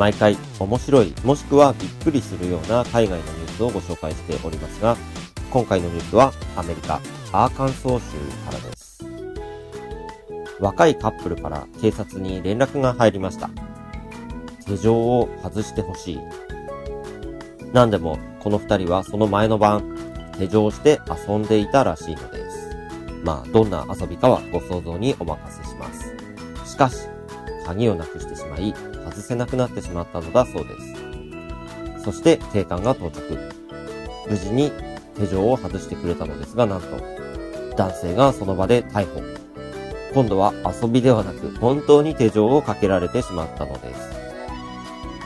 毎回面白い、もしくはびっくりするような海外のニュースをご紹介しておりますが、今回のニュースはアメリカ、アーカンソー州からです。若いカップルから警察に連絡が入りました。手錠を外してほしい。なんでも、この二人はその前の晩、手錠して遊んでいたらしいのです。まあ、どんな遊びかはご想像にお任せします。しかし、鍵をなくしてしまい、外せなくなってしまったのだそうです。そして、警官が到着。無事に手錠を外してくれたのですが、なんと、男性がその場で逮捕。今度は遊びではなく、本当に手錠をかけられてしまったのです。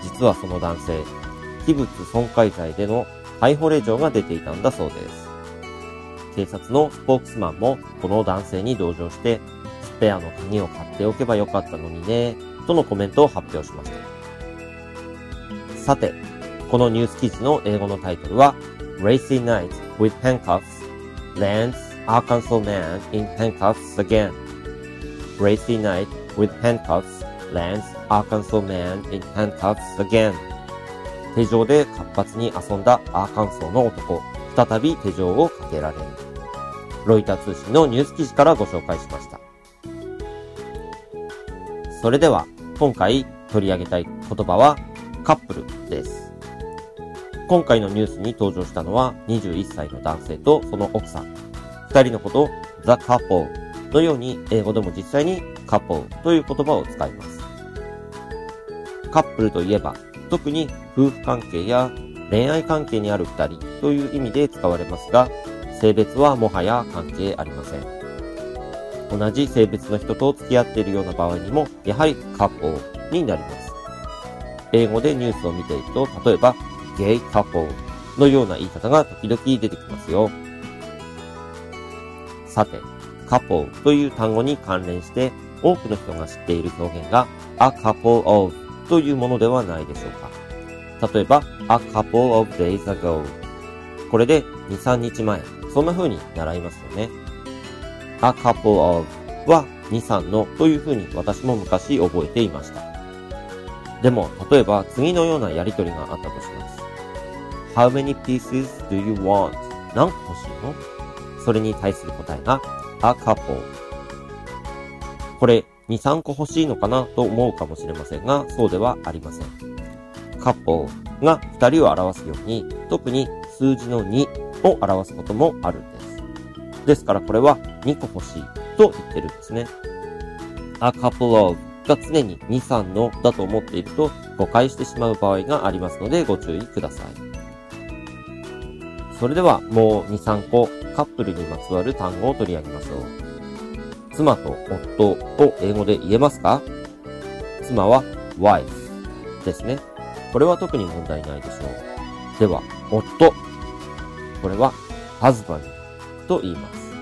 実はその男性、器物損壊罪での逮捕令状が出ていたんだそうです。警察のスポークスマンもこの男性に同情して、ペアの鍵を買っておけばよかったのにね、とのコメントを発表しました。さて、このニュース記事の英語のタイトルは、Racy Night with Handcuffs lands Arkansas man in handcuffs again. Racy Night with handcuffs lands Arkansas man in handcuffs again. 手錠で活発に遊んだアーカンソーの男、再び手錠をかけられる。ロイター通信のニュース記事からご紹介しました。それでは、今回取り上げたい言葉は、カップルです。今回のニュースに登場したのは21歳の男性とその奥さん。二人のことを The Couple のように英語でも実際に Couple という言葉を使います。カップルといえば特に夫婦関係や恋愛関係にある二人という意味で使われますが、性別はもはや関係ありません。同じ性別の人と付き合っているような場合にも、やはりカップルになります。英語でニュースを見ていると、例えば、ゲイカップルのような言い方が時々出てきますよ。さて、カップルという単語に関連して、多くの人が知っている表現が、a couple of というものではないでしょうか。例えば、a couple of days ago。これで2、3日前。そんな風に習いますよね。A couple of は2、3のという風に私も昔覚えていました。でも、例えば次のようなやりとりがあったとします。How many pieces do you want? 何個欲しいの？それに対する答えが a couple。これ、2、3個欲しいのかなと思うかもしれませんが、そうではありません。couple が2人を表すように、特に数字の2を表すこともあるんです。ですからこれは2個欲しいと言ってるんですね。a couple of が常に2、3のだと思っていると誤解してしまう場合がありますのでご注意ください。それではもう2、3個カップルにまつわる単語を取り上げましょう。妻と夫を英語で言えますか？妻は wife ですね。これは特に問題ないでしょう。では、夫。これは husband と言います。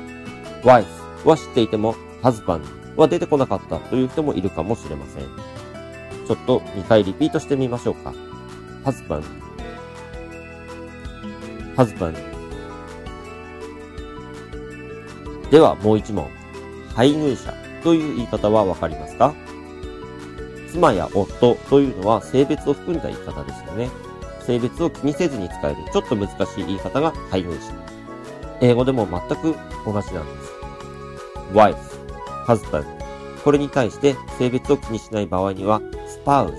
wife は知っていても husband は出てこなかったという人もいるかもしれません。ちょっと2回リピートしてみましょうか。husband husband ではもう一問。配偶者という言い方はわかりますか？妻や夫というのは性別を含んだ言い方ですよね。性別を気にせずに使えるちょっと難しい言い方が配偶者。英語でも全く同じなんです。wife, husband これに対して性別を気にしない場合には spouse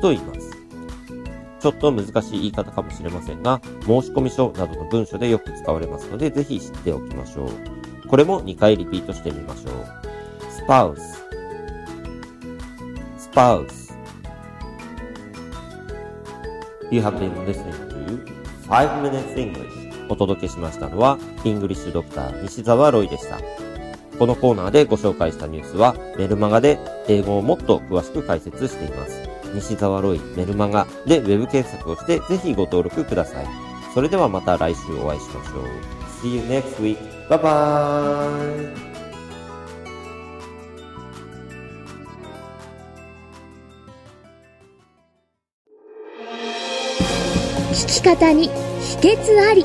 と言います。ちょっと難しい言い方かもしれませんが、申込書などの文書でよく使われますので、ぜひ知っておきましょう。これも2回リピートしてみましょう。spouse, spouse. You have been listening to 5 Minutes English. お届けしましたのは、イングリッシュドクター西澤ロイでした。このコーナーでご紹介したニュースは、メルマガで英語をもっと詳しく解説しています。西澤ロイメルマガでウェブ検索をしてぜひご登録ください。それではまた来週お会いしましょう。See you next week. Bye bye! 聞き方に秘訣あり